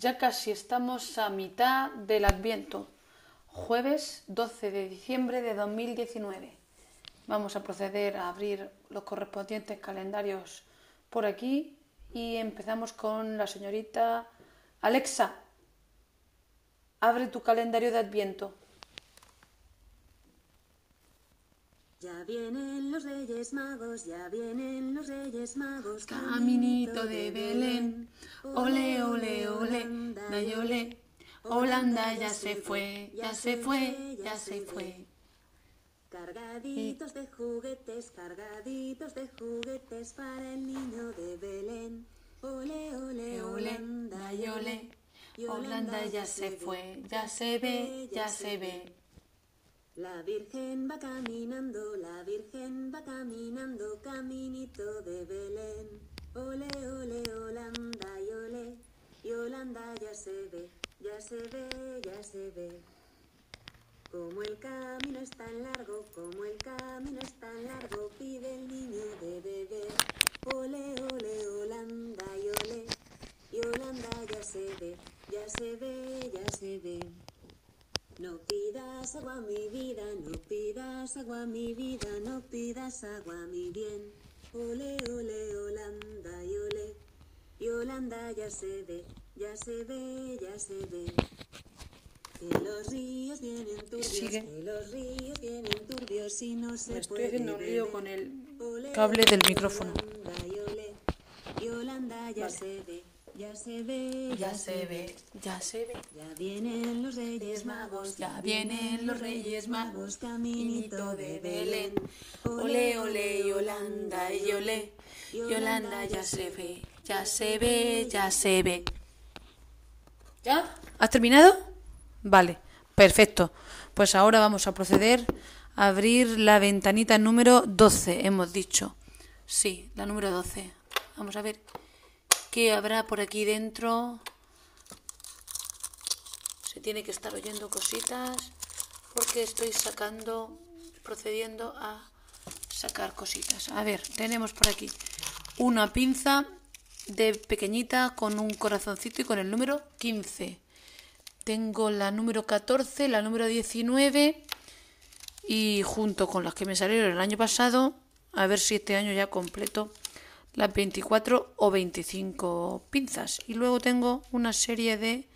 Ya casi estamos a mitad del Adviento, jueves 12 de diciembre de 2019. Vamos a proceder a abrir los correspondientes calendarios por aquí y empezamos con la señorita Alexa. Abre tu calendario de Adviento. Ya vienen los Reyes Magos, ya vienen los Reyes Magos. Caminito de Belén, ole, ole, ole, ole. Holanda ya se fue, ya se fue, ya se fue. Cargaditos de juguetes, cargaditos de juguetes para el niño de Belén. Ole, ole, Holanda y ole. Holanda ya se fue, ya se ve, ya se ve. La Virgen va caminando, la Virgen va caminando, caminito de Belén. Ole, ole, Holanda y ole, y Holanda ya se ve, ya se ve, ya se ve. Como el camino es tan largo, como el camino es tan largo, pide el niño de beber. Ole, ole, Holanda y ole, y Holanda ya se ve, ya se ve, ya se ve. No pidas agua mi vida, no pidas agua mi vida, no pidas agua mi bien. Ole, ole, Holanda y ole, y Holanda ya se ve, ya se ve, ya se ve. Que los ríos vienen turbios, Sigue. que los ríos vienen turbios y no se Me estoy haciendo un lío con el cable del micrófono. Holanda y ole, y Holanda ya Vale. se ve, ya se ve, Ya se ve, ya se ve. ya vienen los Reyes Magos, Ya vienen los Reyes Magos, caminito de Belén. Ole, ole, Yolanda, y ole. Yolanda ya se ve, ya se ve, ya se ve. ¿Ya? ¿Has terminado? Vale, perfecto. Pues ahora vamos a proceder a abrir la ventanita número 12, hemos dicho. Sí, la número 12. Vamos a ver qué habrá por aquí dentro. Se tiene que estar oyendo cositas porque estoy sacando, procediendo a sacar cositas. A ver, tenemos por aquí una pinza de pequeñita con un corazoncito y con el número 15. Tengo la número 14, la número 19 y junto con las que me salieron el año pasado, a ver si este año ya completo las 24 o 25 pinzas. Y luego tengo una serie de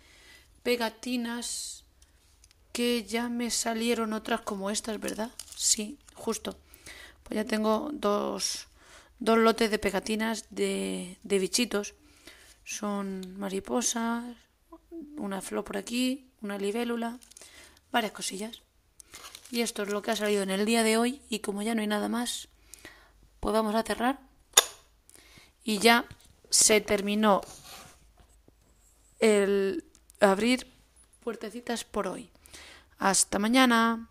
pegatinas que ya me salieron otras como estas, ¿verdad? Sí, justo. Pues ya tengo dos, dos lotes de pegatinas de, de bichitos. Son mariposas, una flor por aquí, una libélula, varias cosillas. Y esto es lo que ha salido en el día de hoy y como ya no hay nada más, pues vamos a cerrar. Y ya se terminó el abrir puertecitas por hoy. Hasta mañana.